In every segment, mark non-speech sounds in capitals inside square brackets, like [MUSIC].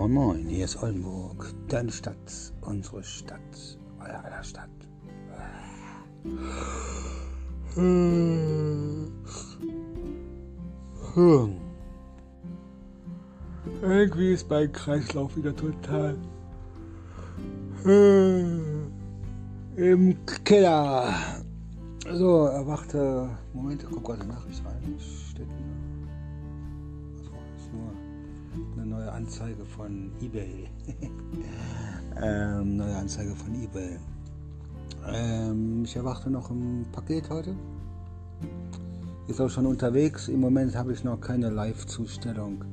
Moin Moin, hier ist Oldenburg, deine Stadt, unsere Stadt, euer aller Stadt. Irgendwie ist mein Kreislauf wieder total im Keller. So, erwachte. Moment, guck gerade Nachricht rein. Steht also, ist nur eine neue Anzeige von eBay. [LAUGHS] ähm, neue Anzeige von eBay. Ähm, ich erwarte noch ein Paket heute. Ist auch schon unterwegs. Im Moment habe ich noch keine Live-Zustellung.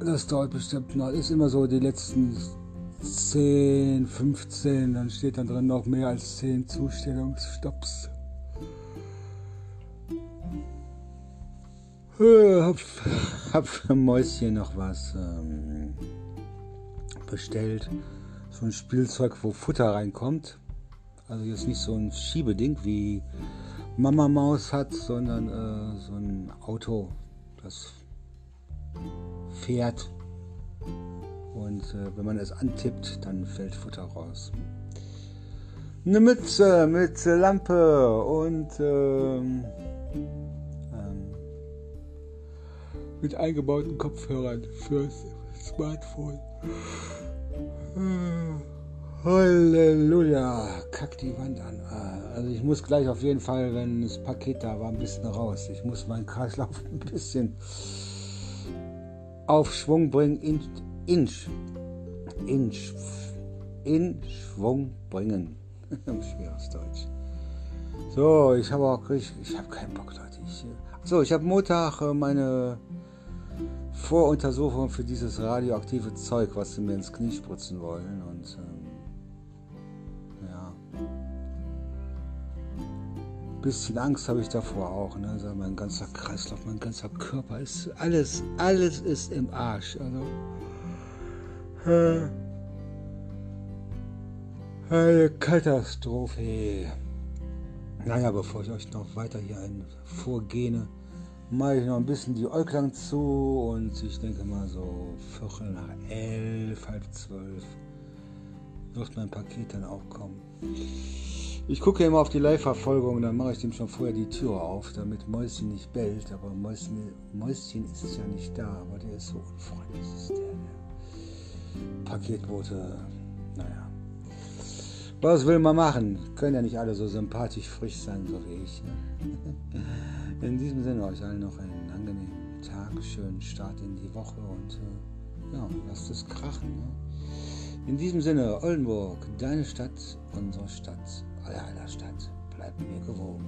Das dauert bestimmt noch. Ist immer so die letzten 10, 15, dann steht dann drin noch mehr als 10 Zustellungsstopps. Hab, hab für Mäuschen noch was ähm, bestellt. So ein Spielzeug, wo Futter reinkommt. Also jetzt nicht so ein Schiebeding wie Mama Maus hat, sondern äh, so ein Auto, das fährt und äh, wenn man es antippt, dann fällt Futter raus. Eine Mütze mit Lampe und ähm, mit eingebauten Kopfhörern fürs Smartphone. Halleluja, kack die Wand an. Also ich muss gleich auf jeden Fall, wenn das Paket da war, ein bisschen raus. Ich muss meinen Kreislauf [LAUGHS] ein bisschen auf Schwung bringen, in, in, in Schwung bringen. [LAUGHS] Schweres Deutsch. So, ich habe auch, ich, ich habe keinen Bock, Leute. Ich, so, ich habe Montag äh, meine Voruntersuchung für dieses radioaktive Zeug, was sie mir ins Knie spritzen wollen. Und ähm, ja, bisschen Angst habe ich davor auch. Ne? Also mein ganzer Kreislauf, mein ganzer Körper ist alles, alles ist im Arsch. Also eine Katastrophe. Naja, bevor ich euch noch weiter hier ein vorgene, mache ich noch ein bisschen die Äuglein zu und ich denke mal so Viertel nach elf, halb zwölf wird mein Paket dann auch kommen. Ich gucke immer auf die Live-Verfolgung, dann mache ich dem schon vorher die Tür auf, damit Mäuschen nicht bellt. Aber Mäuschen, Mäuschen ist ja nicht da, aber der ist so unfreundlich. Ist der, der. Paketboote, naja. Was will man machen? Können ja nicht alle so sympathisch frisch sein, so wie ich. Ne? [LAUGHS] In diesem Sinne euch allen noch einen angenehmen Tag, schönen Start in die Woche und äh, ja, lasst es krachen. Ne? In diesem Sinne, Oldenburg, deine Stadt, unsere Stadt, euer aller Stadt. Bleibt mir gewogen.